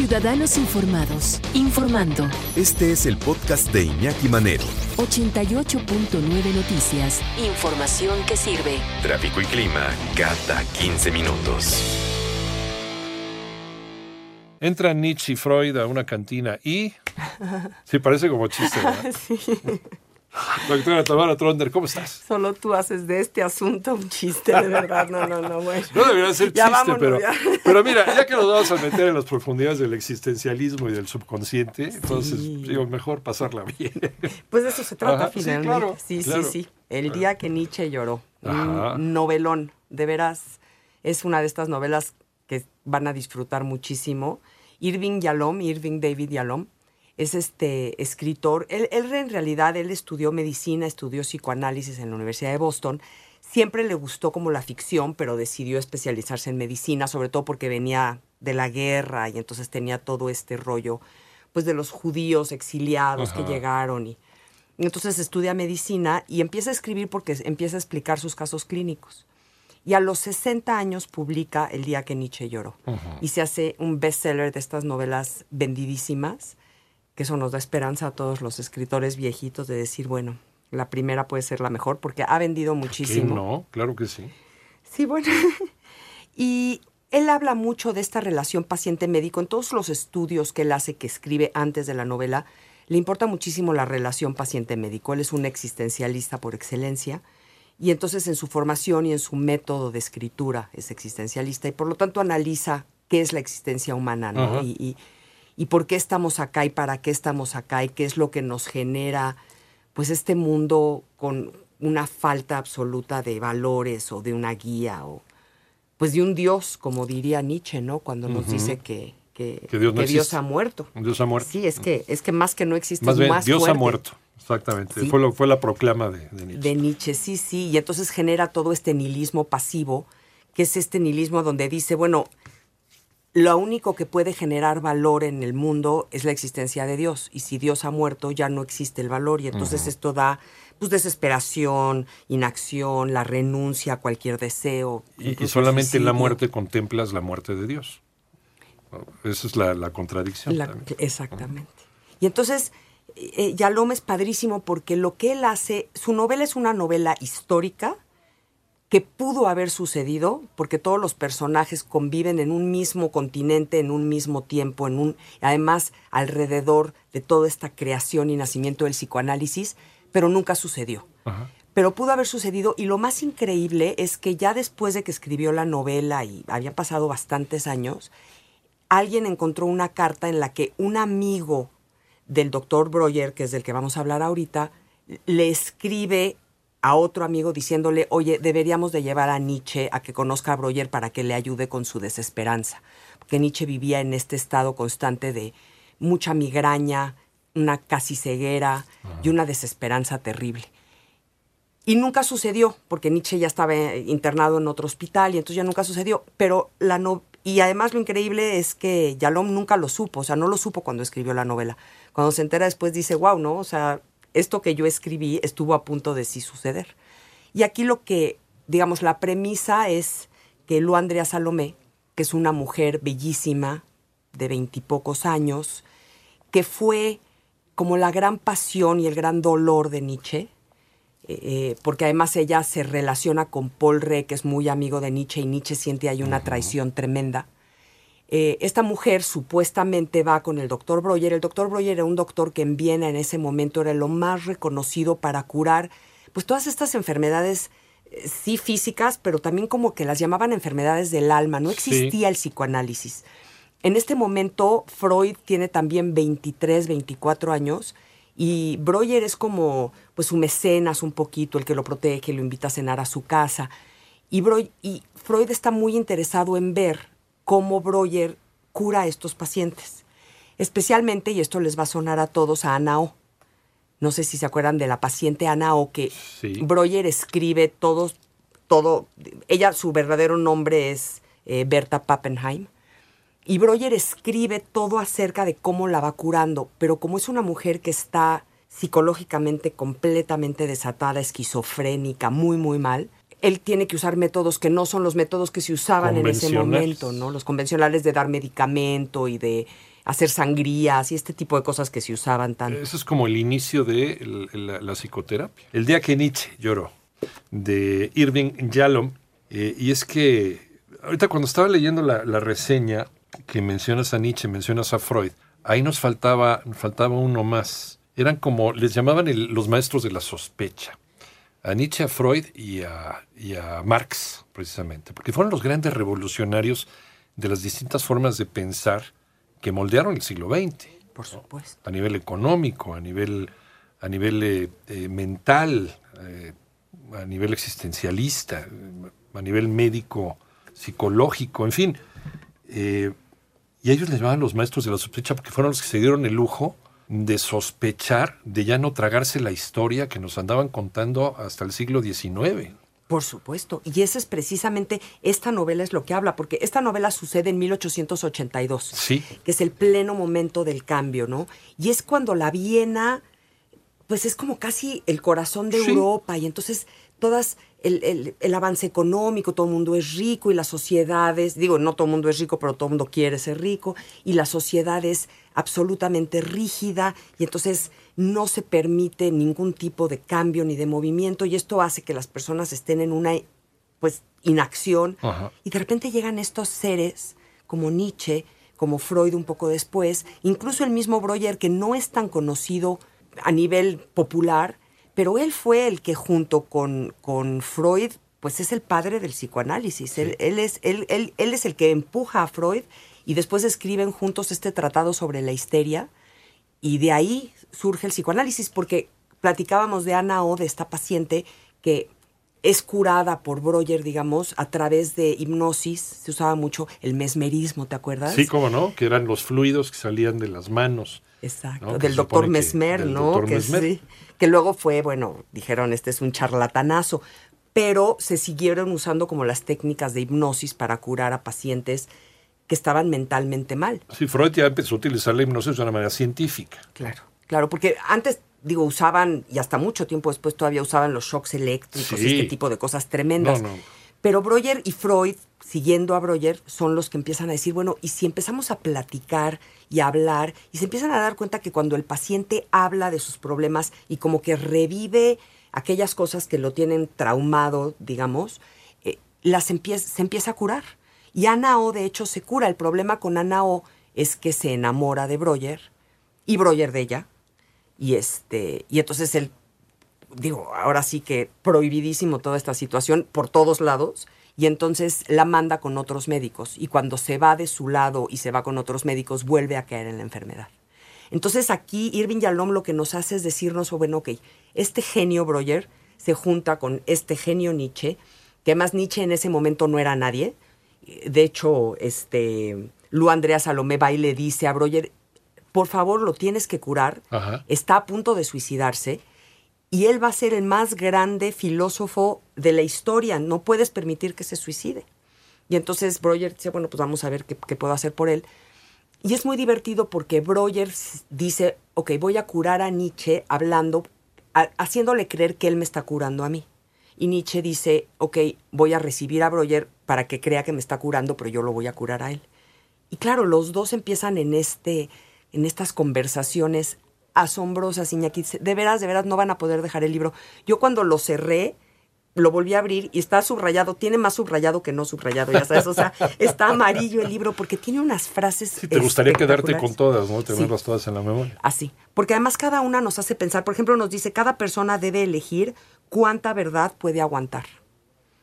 Ciudadanos Informados, informando. Este es el podcast de Iñaki Manero. 88.9 Noticias. Información que sirve. Tráfico y clima cada 15 minutos. Entran Nietzsche y Freud a una cantina y... Sí, parece como chiste, ¿verdad? Sí, Doctora Tamara Tronder, ¿cómo estás? solo tú haces de este asunto un chiste, de verdad. No, no, no, bueno. No debería ser chiste, vámonos, pero, pero mira, ya que nos vamos a meter en las profundidades del existencialismo y del subconsciente, entonces digo, mejor pasarla bien. Pues de eso se trata Ajá, sí, finalmente. claro, sí, claro. sí, sí. El día que Nietzsche lloró. Ajá. Un novelón. De veras, es una de estas novelas que van a disfrutar muchísimo. Irving Yalom, Irving David Yalom, es este escritor. Él, él en realidad, él estudió medicina, estudió psicoanálisis en la Universidad de Boston. Siempre le gustó como la ficción, pero decidió especializarse en medicina, sobre todo porque venía de la guerra y entonces tenía todo este rollo pues de los judíos exiliados que Ajá. llegaron y entonces estudia medicina y empieza a escribir porque empieza a explicar sus casos clínicos. Y a los 60 años publica El día que Nietzsche lloró. Y se hace un bestseller de estas novelas vendidísimas, que eso nos da esperanza a todos los escritores viejitos de decir, bueno, la primera puede ser la mejor porque ha vendido ¿Qué muchísimo. no? Claro que sí. Sí, bueno. y él habla mucho de esta relación paciente-médico. En todos los estudios que él hace, que escribe antes de la novela, le importa muchísimo la relación paciente-médico. Él es un existencialista por excelencia. Y entonces en su formación y en su método de escritura es existencialista y por lo tanto analiza qué es la existencia humana, ¿no? Y- y por qué estamos acá y para qué estamos acá y qué es lo que nos genera pues este mundo con una falta absoluta de valores o de una guía o pues de un Dios, como diría Nietzsche, ¿no? Cuando nos dice que, que, Que Dios no que Dios ha muerto. Dios ha muerto. Sí, es que, es que más que no existe, Más bien, más Dios ha muerto. Exactamente. Sí. Fue, lo- fue la proclama de, de Nietzsche. De Nietzsche, sí, sí. Y entonces genera todo este nihilismo pasivo, que es este nihilismo donde dice, bueno, lo único que puede generar valor en el mundo es la existencia de Dios. Y si Dios ha muerto, ya no existe el valor. Y entonces esto da pues desesperación, inacción, la renuncia a cualquier deseo. Y- solamente en la muerte contemplas la muerte de Dios. Esa es la, la contradicción. La- exactamente. Y entonces, eh, Yalom es padrísimo porque lo que él hace, su novela es una novela histórica que pudo haber sucedido porque todos los personajes conviven en un mismo continente, en un mismo tiempo, en un además alrededor de toda esta creación y nacimiento del psicoanálisis, pero nunca sucedió. Ajá. Pero pudo haber sucedido y lo más increíble es que ya después de que escribió la novela y habían pasado bastantes años, alguien encontró una carta en la que un amigo del doctor Breuer, que es del que vamos a hablar ahorita, le escribe a otro amigo diciéndole, oye, deberíamos de llevar a Nietzsche a que conozca a Breuer para que le ayude con su desesperanza. Porque Nietzsche vivía en este estado constante de mucha migraña, una casi ceguera y una desesperanza terrible. Y nunca sucedió, porque Nietzsche ya estaba eh, internado en otro hospital y entonces ya nunca sucedió. Pero la no y además lo increíble es que Yalom nunca lo supo, o sea, no lo supo cuando escribió la novela. Cuando se entera después dice, wow, ¿no? O sea, esto que yo escribí estuvo a punto de sí suceder. Y aquí lo que, digamos, la premisa es que Lu Andrea Salomé, que es una mujer bellísima, de veintipocos años, que fue como la gran pasión y el gran dolor de Nietzsche, eh, porque además ella se relaciona con Paul Rey, que es muy amigo de Nietzsche, y Nietzsche siente ahí una traición tremenda. Eh, esta mujer supuestamente va con el doctor Breuer. El doctor Breuer era un doctor que en Viena en ese momento era lo más reconocido para curar pues todas estas enfermedades, eh, sí físicas, pero también como que las llamaban enfermedades del alma. No Sí. existía el psicoanálisis. En este momento Freud tiene también 23, 24 años y Breuer es como pues su mecenas un poquito, el que lo protege, lo invita a cenar a su casa. Y Freud está muy interesado en ver cómo Breuer cura a estos pacientes. Especialmente, y esto les va a sonar a todos, a Ana O. No sé si se acuerdan de la paciente Ana O, que Sí. Breuer escribe todo, todo. Ella, su verdadero nombre es eh, Berta Pappenheim. Y Breuer escribe todo acerca de cómo la va curando, pero como es una mujer que está psicológicamente completamente desatada, esquizofrénica, muy, muy mal, él tiene que usar métodos que no son los métodos que se usaban en ese momento, ¿no? Los convencionales de dar medicamento y de hacer sangrías y este tipo de cosas que se usaban tanto. Eso es como el inicio de el- el- la, la psicoterapia. El día que Nietzsche lloró, de Irving Yalom. eh, y es que ahorita cuando estaba leyendo la, la reseña que mencionas a Nietzsche, mencionas a Freud, ahí nos faltaba, faltaba uno más. Eran como, les llamaban el- los maestros de la sospecha. A Nietzsche, a Freud y a, y a Marx, precisamente, porque fueron los grandes revolucionarios de las distintas formas de pensar que moldearon el siglo XX Por supuesto. a nivel económico, a nivel, a nivel eh, eh, mental, eh, a nivel existencialista, a nivel médico, psicológico, en fin. Y ellos les llamaban los maestros de la sospecha porque fueron los que se dieron el lujo de sospechar, de ya no tragarse la historia que nos andaban contando hasta el siglo XIX. Por supuesto. Y esa es precisamente, esta novela es lo que habla, porque esta novela sucede en 1882. Sí. Que es el pleno momento del cambio, ¿no? Y es cuando la Viena, pues es como casi el corazón de Sí. Europa. Y entonces todas, el, el- el avance económico, todo el mundo es rico y las sociedades, digo, no todo el mundo es rico, pero todo el mundo quiere ser rico. Y la sociedad es absolutamente rígida y entonces no se permite ningún tipo de cambio ni de movimiento y esto hace que las personas estén en una pues inacción Ajá. y de repente llegan estos seres como Nietzsche, como Freud un poco después, incluso el mismo Breuer que no es tan conocido a nivel popular, pero él fue el que junto con, con Freud pues es el padre del psicoanálisis. Él, él es, él, él- él es el que empuja a Freud y después escriben juntos este tratado sobre la histeria y de ahí surge el psicoanálisis, porque platicábamos de Ana O, de esta paciente que es curada por Breuer, digamos, a través de hipnosis. Se usaba mucho el mesmerismo, ¿te acuerdas? Sí, cómo no, que eran los fluidos que salían de las manos. Exacto, del doctor que- Mesmer, del ¿no? doctor que, Mesmer. sí, que luego fue, bueno, dijeron, este es un charlatanazo, pero se siguieron usando como las técnicas de hipnosis para curar a pacientes que estaban mentalmente mal. Sí, Freud ya empezó a utilizar la hipnosis de una manera científica. Claro, claro, porque antes, digo, usaban, y hasta mucho tiempo después todavía usaban los shocks eléctricos y este tipo de cosas tremendas. No, no. Pero Breuer y Freud, siguiendo a Breuer, son los que empiezan a decir, bueno, y si empezamos a platicar y a hablar, y se empiezan a dar cuenta que cuando el paciente habla de sus problemas y como que revive aquellas cosas que lo tienen traumado, digamos, eh, las se empieza a curar. Y Ana O, de hecho, se cura. El problema con Ana O es que se enamora de Breuer y Breuer de ella. Y este, y entonces él, digo, ahora sí que prohibidísimo toda esta situación por todos lados. Y entonces la manda con otros médicos. Y cuando se va de su lado y se va con otros médicos, vuelve a caer en la enfermedad. Entonces aquí Irving Yalom lo que nos hace es decirnos, oh, bueno, ok, este genio Breuer se junta con este genio Nietzsche, que además Nietzsche en ese momento no era nadie. De hecho, este, Lu Andrea Salomé va y le dice a Breuer, por favor, lo tienes que curar. Ajá. Está a punto de suicidarse y él va a ser el más grande filósofo de la historia. No puedes permitir que se suicide. Y entonces Breuer dice, bueno, pues vamos a ver qué, qué puedo hacer por él. Y es muy divertido porque Breuer dice, ok, voy a curar a Nietzsche hablando, a- haciéndole creer que él me está curando a mí. Y Nietzsche dice, ok, voy a recibir a Breuer para que crea que me está curando, pero yo lo voy a curar a él. Y claro, los dos empiezan en, este, en estas conversaciones asombrosas, Iñaki. De veras, de veras, no van a poder dejar el libro. Yo cuando lo cerré, lo volví a abrir y está subrayado, tiene más subrayado que no subrayado, ya sabes, o sea, está amarillo el libro porque tiene unas frases. Sí, te gustaría quedarte con todas, ¿no? Sí. Tenerlas todas en la memoria. Así. Porque además cada una nos hace pensar, por ejemplo, nos dice, cada persona debe elegir cuánta verdad puede aguantar.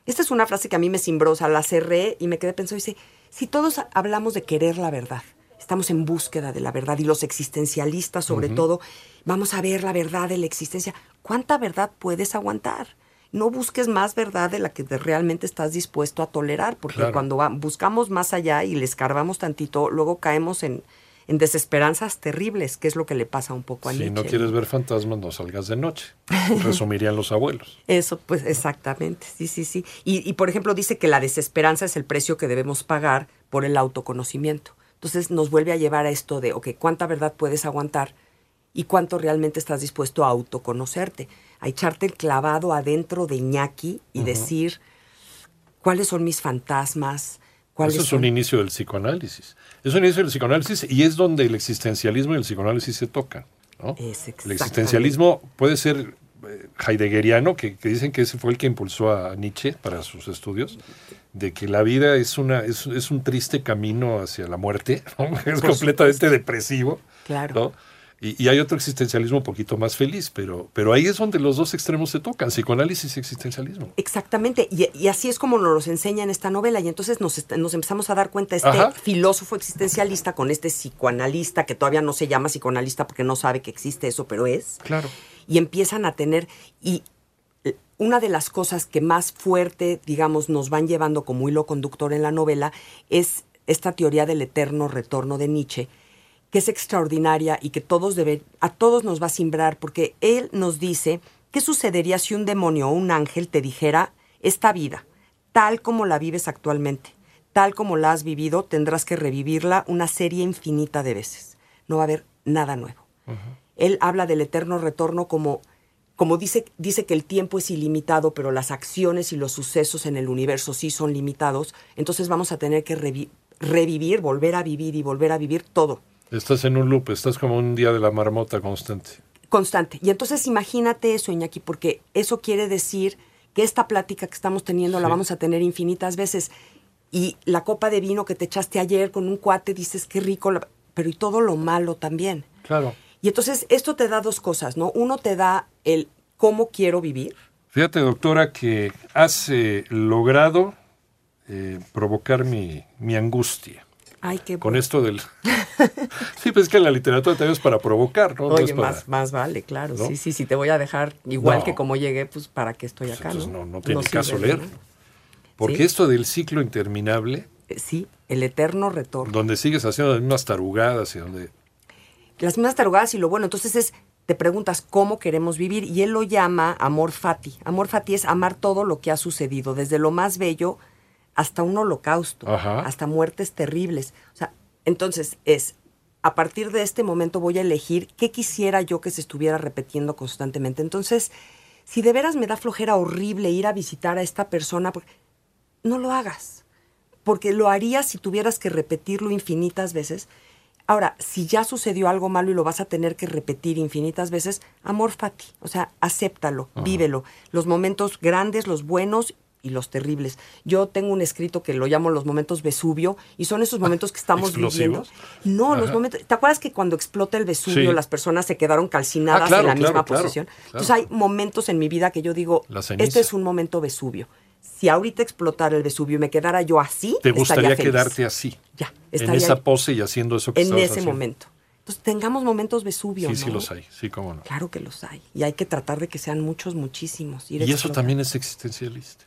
Esta es una frase que a mí me cimbrosa, la cerré y me quedé pensando, dice, si todos hablamos de querer la verdad, estamos en búsqueda de la verdad y los existencialistas sobre todo, vamos a ver la verdad de la existencia, ¿cuánta verdad puedes aguantar? No busques más verdad de la que te- realmente estás dispuesto a tolerar, porque Claro. cuando buscamos más allá y le escarbamos tantito, luego caemos en, en desesperanzas terribles, que es lo que le pasa un poco a Si Nietzsche. no quieres ver fantasmas, no salgas de noche. Resumirían los abuelos. Eso, pues exactamente, sí, sí, sí. Y, y, por ejemplo dice que la desesperanza es el precio que debemos pagar por el autoconocimiento. Entonces nos vuelve a llevar a esto de, ok, ¿cuánta verdad puedes aguantar? Y cuánto realmente estás dispuesto a autoconocerte, a echarte el clavado adentro de Iñaki y decir, ¿cuáles son mis fantasmas? ¿Cuáles Eso es son? un inicio del psicoanálisis. Es un inicio del psicoanálisis y es donde el existencialismo y el psicoanálisis se tocan. ¿no? Es el existencialismo puede ser eh, heideggeriano, que, que dicen que ese fue el que impulsó a Nietzsche para sus estudios, de que la vida es, una, es, es un triste camino hacia la muerte, ¿no? es completamente depresivo. Claro. ¿no? Y, y hay otro existencialismo un poquito más feliz, pero, pero ahí es donde los dos extremos se tocan, psicoanálisis y existencialismo. Exactamente, y, y así es como nos los enseña en esta novela, y entonces nos, nos empezamos a dar cuenta, este Ajá. filósofo existencialista con este psicoanalista, que todavía no se llama psicoanalista porque no sabe que existe eso, pero es, Claro. y empiezan a tener, y eh, una de las cosas que más fuerte, digamos, nos van llevando como hilo conductor en la novela es esta teoría del eterno retorno de Nietzsche, que es extraordinaria y que todos a todos nos va a simbrar, porque él nos dice, ¿qué sucedería si un demonio o un ángel te dijera, esta vida, tal como la vives actualmente, tal como la has vivido, tendrás que revivirla una serie infinita de veces? No va a haber nada nuevo. Él habla del eterno retorno como, como dice, dice que el tiempo es ilimitado, pero las acciones y los sucesos en el universo sí son limitados, entonces vamos a tener que revi- revivir, volver a vivir y volver a vivir todo. Estás en un loop, estás como un día de la marmota constante. constante. Y entonces imagínate eso, Iñaki, porque eso quiere decir que esta plática que estamos teniendo la vamos a tener infinitas veces. Y la copa de vino que te echaste ayer con un cuate, dices qué rico, pero y todo lo malo también. Claro. Y entonces esto te da dos cosas, ¿no? Uno te da el cómo quiero vivir. Fíjate, doctora, que has eh, logrado eh, provocar mi, mi angustia. Ay, qué Con esto del... sí, pues es que la literatura también es para provocar, ¿no? No Oye, es para- más, más vale, claro. ¿no? Sí, sí, sí, te voy a dejar igual No. que como llegué, pues para qué estoy acá, Entonces ¿no? no, tiene caso leer. Porque Sí. esto del ciclo interminable, Eh, Sí, el eterno retorno. donde sigues haciendo las mismas tarugadas y donde... las mismas tarugadas y lo bueno. Entonces es, te preguntas cómo queremos vivir y él lo llama amor fati. Amor fati es amar todo lo que ha sucedido, desde lo más bello hasta un holocausto, Ajá. hasta muertes terribles. O sea, entonces es, a partir de este momento voy a elegir qué quisiera yo que se estuviera repitiendo constantemente. Entonces, si de veras me da flojera horrible ir a visitar a esta persona, no lo hagas porque lo harías si tuvieras que repetirlo infinitas veces. Ahora, si ya sucedió algo malo y lo vas a tener que repetir infinitas veces, amor fati, o sea, acéptalo, vívelo. Los momentos grandes, los buenos y los terribles. Yo tengo un escrito que lo llamo los momentos Vesubio y son esos momentos que estamos viviendo. No, los momentos. ¿Te acuerdas que cuando explota el Vesubio Sí. las personas se quedaron calcinadas Ah, claro, en la claro, misma claro, posición? Entonces hay momentos en mi vida que yo digo, este es un momento Vesubio. Si ahorita explotara el Vesubio y me quedara yo así, Te estaría gustaría feliz. quedarte así, Ya, en estaría esa ahí, pose y haciendo eso que en ese haciendo. momento. Entonces, tengamos momentos Vesubio, Sí, sí ¿no? los hay, sí, cómo no. Claro que los hay. Y hay que tratar de que sean muchos, muchísimos. ir Y eso también es existencialista.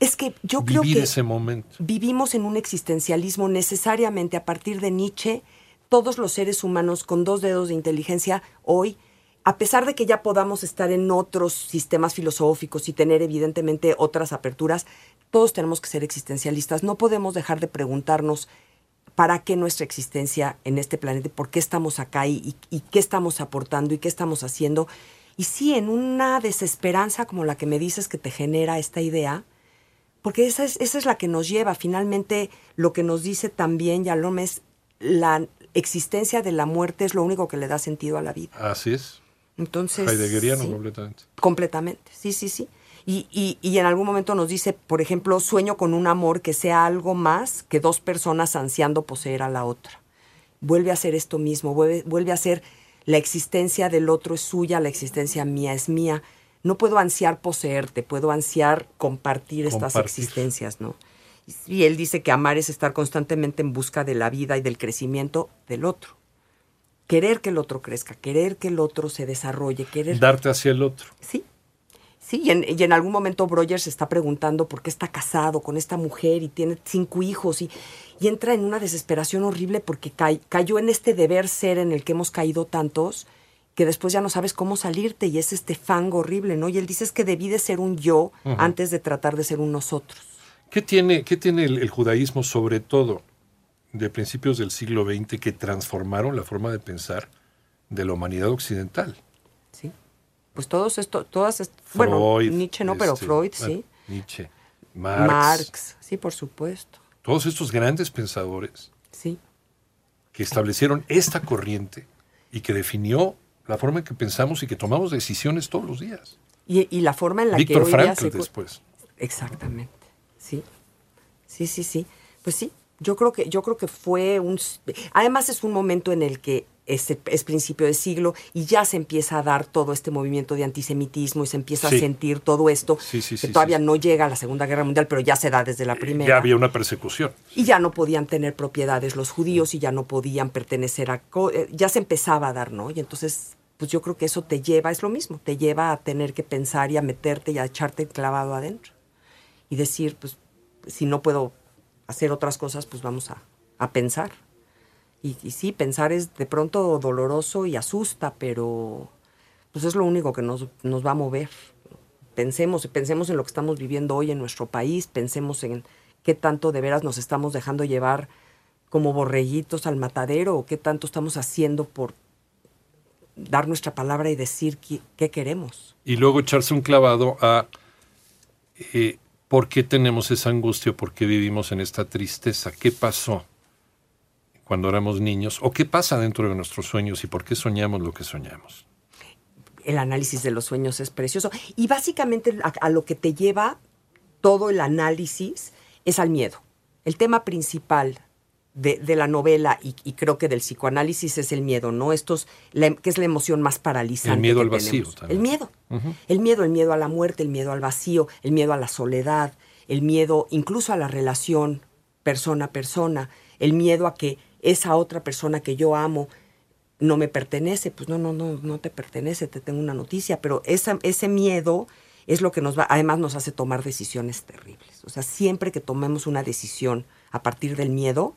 Es que yo creo que ese momento. vivimos en un existencialismo necesariamente a partir de Nietzsche. Todos los seres humanos con dos dedos de inteligencia hoy, a pesar de que ya podamos estar en otros sistemas filosóficos y tener evidentemente otras aperturas, todos tenemos que ser existencialistas. No podemos dejar de preguntarnos para qué nuestra existencia en este planeta, por qué estamos acá y, y- y qué estamos aportando y qué estamos haciendo. Y sí, en una desesperanza como la que me dices que te genera esta idea, porque esa es, esa es la que nos lleva. Finalmente, lo que nos dice también Yalom es la existencia de la muerte es lo único que le da sentido a la vida. Así es. Entonces. Heideggeriano sí, completamente. completamente, sí, sí, sí. Y, y, y en algún momento nos dice, por ejemplo, sueño con un amor que sea algo más que dos personas ansiando poseer a la otra. Vuelve a ser esto mismo, vuelve, vuelve a ser la existencia del otro es suya, la existencia mía es mía. No puedo ansiar poseerte, puedo ansiar compartir estas existencias, ¿no? Y él dice que amar es estar constantemente en busca de la vida y del crecimiento del otro. Querer que el otro crezca, querer que el otro se desarrolle, querer Darte hacia el otro. Sí. Sí, y en, y en algún momento Broyer se está preguntando por qué está casado con esta mujer y tiene cinco hijos y, y entra en una desesperación horrible porque cay- cayó en este deber ser en el que hemos caído tantos que después ya no sabes cómo salirte y es este fango horrible, ¿no? Y él dice es que debí de ser un yo antes de tratar de ser un nosotros. ¿Qué tiene, qué tiene el, el judaísmo, sobre todo de principios del siglo XX, que transformaron la forma de pensar de la humanidad occidental? ¿Sí? Pues todos esto, todas, est- bueno, Freud, Nietzsche no, pero este, Freud, bueno, sí. Nietzsche, Marx, Marx, sí, por supuesto. todos estos grandes pensadores Sí. que establecieron esta corriente y que definió la forma en que pensamos y que tomamos decisiones todos los días. Y, y la forma en la Víctor que día Frankl se... después. Exactamente. Sí. Sí, sí, sí. Pues sí, yo creo que yo creo que fue un además es un momento en el que es, es principio de siglo y ya se empieza a dar todo este movimiento de antisemitismo y se empieza Sí. a sentir todo esto Sí, sí, que todavía no llega a la Segunda Guerra Mundial, pero ya se da desde la primera. Ya había una persecución. Y ya no podían tener propiedades los judíos y ya no podían pertenecer a... eh, Ya se empezaba a dar, ¿no? Y entonces, pues yo creo que eso te lleva, es lo mismo, te lleva a tener que pensar y a meterte y a echarte clavado adentro. Y decir, pues, si no puedo hacer otras cosas, pues vamos a, a pensar. Y, sí, pensar es de pronto doloroso y asusta, pero pues es lo único que nos, nos va a mover. Pensemos, pensemos en lo que estamos viviendo hoy en nuestro país, pensemos en qué tanto de veras nos estamos dejando llevar como borreguitos al matadero o qué tanto estamos haciendo por dar nuestra palabra y decir qué, qué queremos. Y luego echarse un clavado a eh, por qué tenemos esa angustia, por qué vivimos en esta tristeza, qué pasó cuando éramos niños o qué pasa dentro de nuestros sueños y por qué soñamos lo que soñamos. el análisis de los sueños es precioso. Y básicamente a, a lo que te lleva todo el análisis es al miedo. El tema principal de, de la novela y, y creo que del psicoanálisis es el miedo, ¿no? Estos, la- que es la emoción más paralizante. El miedo que al vacío también. El miedo. El miedo, el miedo a la muerte, el miedo al vacío, el miedo a la soledad, el miedo incluso a la relación persona a persona, el miedo a que esa otra persona que yo amo no me pertenece, pues no, no, no, no te pertenece, te tengo una noticia, pero esa, ese miedo es lo que nos va, además nos hace tomar decisiones terribles. O sea, siempre que tomemos una decisión a partir del miedo,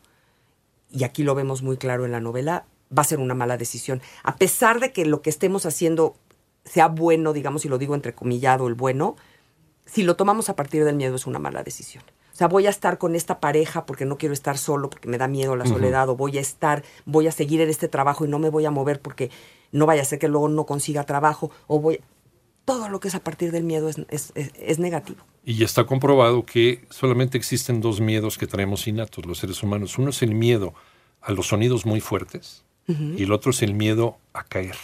y aquí lo vemos muy claro en la novela, va a ser una mala decisión. A pesar de que lo que estemos haciendo sea bueno, digamos, y lo digo entrecomillado, el bueno, si lo tomamos a partir del miedo es una mala decisión. O sea, voy a estar con esta pareja porque no quiero estar solo, porque me da miedo la soledad, o voy a estar, voy a seguir en este trabajo y no me voy a mover porque no vaya a ser que luego no consiga trabajo, o voy... Todo lo que es a partir del miedo es, es- es- es negativo. Y está comprobado que solamente existen dos miedos que traemos innatos los seres humanos. Uno es el miedo a los sonidos muy fuertes y el otro es el miedo a caer,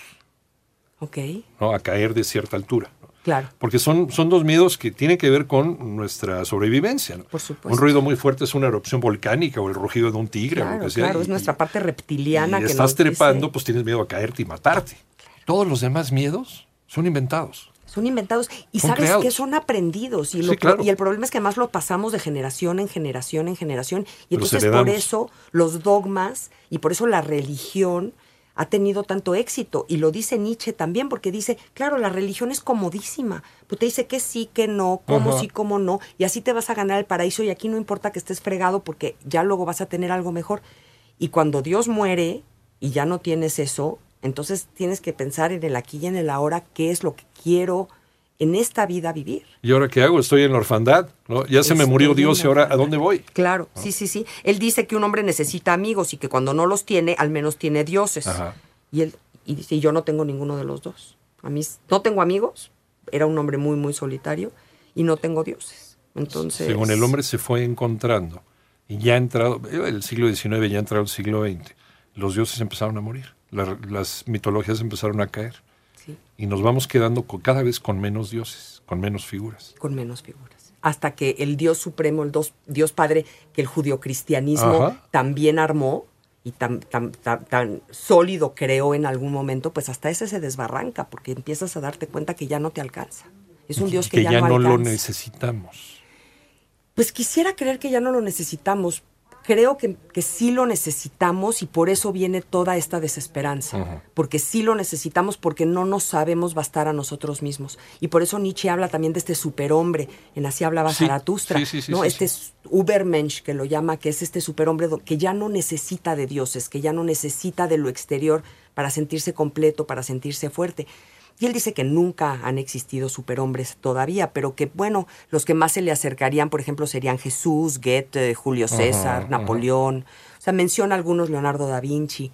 ¿Ok? ¿no? a caer de cierta altura. ¿no? Claro. Porque son, son dos miedos que tienen que ver con nuestra sobrevivencia. ¿no? Por supuesto. Un ruido muy fuerte es una erupción volcánica o el rugido de un tigre o lo Claro, que sea. claro, y- es nuestra parte reptiliana y que estás dice- trepando, pues tienes miedo a caerte y matarte. Todos los demás miedos son inventados. Son inventados. Y Son sabes que son aprendidos. Y, Sí, lo que- claro. y el problema es que además lo pasamos de generación en generación en generación. Y entonces por eso los dogmas y por eso la religión ha tenido tanto éxito. Y lo dice Nietzsche también porque dice, claro, la religión es comodísima, pues te dice que sí, que no, cómo Ajá. sí, cómo no. Y así te vas a ganar el paraíso. Y aquí no importa que estés fregado porque ya luego vas a tener algo mejor. Y cuando Dios muere y ya no tienes eso, entonces tienes que pensar en el aquí y en el ahora, qué es lo que quiero en esta vida vivir. ¿Y ahora qué hago? Estoy en la orfandad. ¿no? Ya se me murió Dios y ahora ¿a dónde voy? Claro, sí, sí, sí. Él dice que un hombre necesita amigos y que cuando no los tiene, al menos tiene dioses. Ajá. Y él y dice, "Y yo no tengo ninguno de los dos. A mí no tengo amigos, era un hombre muy, muy solitario y no tengo dioses. Entonces... Según el hombre se fue encontrando y ya ha entrado, el siglo XIX ya ha entrado el siglo XX, los dioses empezaron a morir, la- las mitologías empezaron a caer Sí, y nos vamos quedando con- cada vez con menos dioses, con menos figuras. con menos figuras. Hasta que el Dios Supremo, el dos- Dios Padre, que el judio-cristianismo Ajá. también armó y tan, tan, tan, tan sólido creó en algún momento, pues hasta ese se desbarranca, porque empiezas a darte cuenta que ya no te alcanza. Es un Dios que, que ya, no, lo necesitamos. Pues quisiera creer que ya no lo necesitamos. Creo que, que sí lo necesitamos y por eso viene toda esta desesperanza. Porque sí lo necesitamos porque no nos sabemos bastar a nosotros mismos. Y por eso Nietzsche habla también de este superhombre. En así hablaba Sí, Zaratustra. sí, sí, sí, ¿no? este sí. Ubermensch que lo llama, que es este superhombre que ya no necesita de dioses, que ya no necesita de lo exterior para sentirse completo, para sentirse fuerte. Y él dice que nunca han existido superhombres todavía, pero que, bueno, los que más se le acercarían, por ejemplo, serían Jesús, Goethe, Julio César. Napoleón. O sea, menciona algunos Leonardo da Vinci,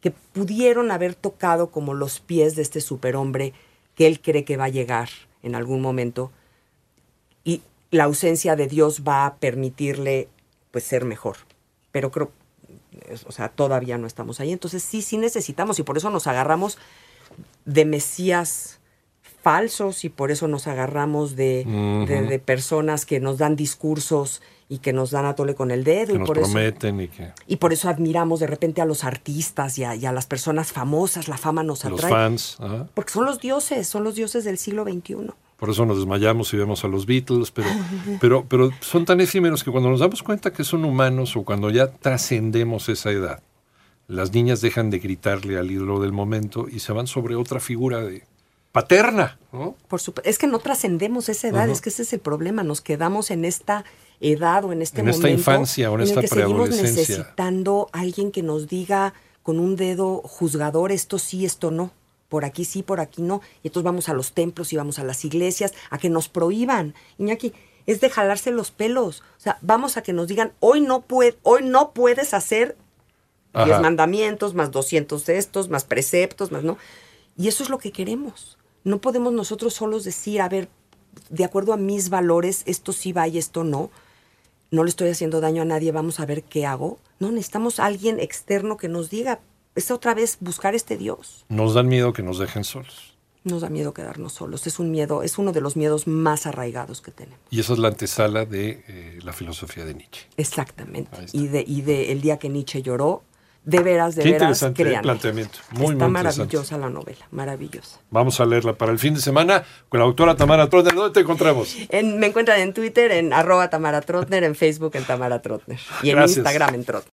que pudieron haber tocado como los pies de este superhombre que él cree que va a llegar en algún momento. Y la ausencia de Dios va a permitirle pues ser mejor. Pero creo, o sea, todavía no estamos ahí. Entonces sí, sí necesitamos y por eso nos agarramos de mesías falsos y por eso nos agarramos de, de- de personas que nos dan discursos y que nos dan a tole con el dedo Que y nos por eso prometen y que y por eso admiramos de repente a los artistas y a, y a las personas famosas, la fama nos los atrae. fans. ajá. Porque son los dioses, son los dioses del siglo XXI. Por eso nos desmayamos y vemos a los Beatles, pero, pero, pero son tan efímeros que cuando nos damos cuenta que son humanos o cuando ya trascendemos esa edad, las niñas dejan de gritarle al ídolo del momento y se van sobre otra figura de paterna, ¿no? Por supu- es que no trascendemos esa edad, es que ese es el problema, nos quedamos en esta edad o en este En esta momento infancia o en el esta que seguimos preadolescencia. necesitando alguien que nos diga con un dedo juzgador esto sí, esto no. Por aquí sí, por aquí no. Y entonces vamos a los templos y vamos a las iglesias a que nos prohíban. Iñaki, es de jalarse los pelos. O sea, vamos a que nos digan, hoy no, puede, hoy no puedes hacer 10 Ajá. mandamientos, más 200 de estos, más preceptos, más no. Y eso es lo que queremos. No podemos nosotros solos decir, a ver, de acuerdo a mis valores, esto sí va y esto no. No le estoy haciendo daño a nadie, vamos a ver qué hago. No, necesitamos a alguien externo que nos diga, es otra vez buscar este Dios. Nos dan miedo que nos dejen solos. Nos da miedo quedarnos solos. Es un miedo, es uno de los miedos más arraigados que tenemos. Y esa es la antesala de eh, la filosofía de Nietzsche. Exactamente. Y de, y de el día que Nietzsche lloró, de veras, de Qué veras, interesante créanme. planteamiento. Muy, Está muy interesante. maravillosa la novela, maravillosa. Vamos a leerla para el fin de semana con la doctora Tamara Trotner. ¿Dónde te encontramos? En- me encuentran en Twitter en arroba Tamara Trotner, en Facebook en Tamara Trotner y en Gracias. Instagram en Trotner.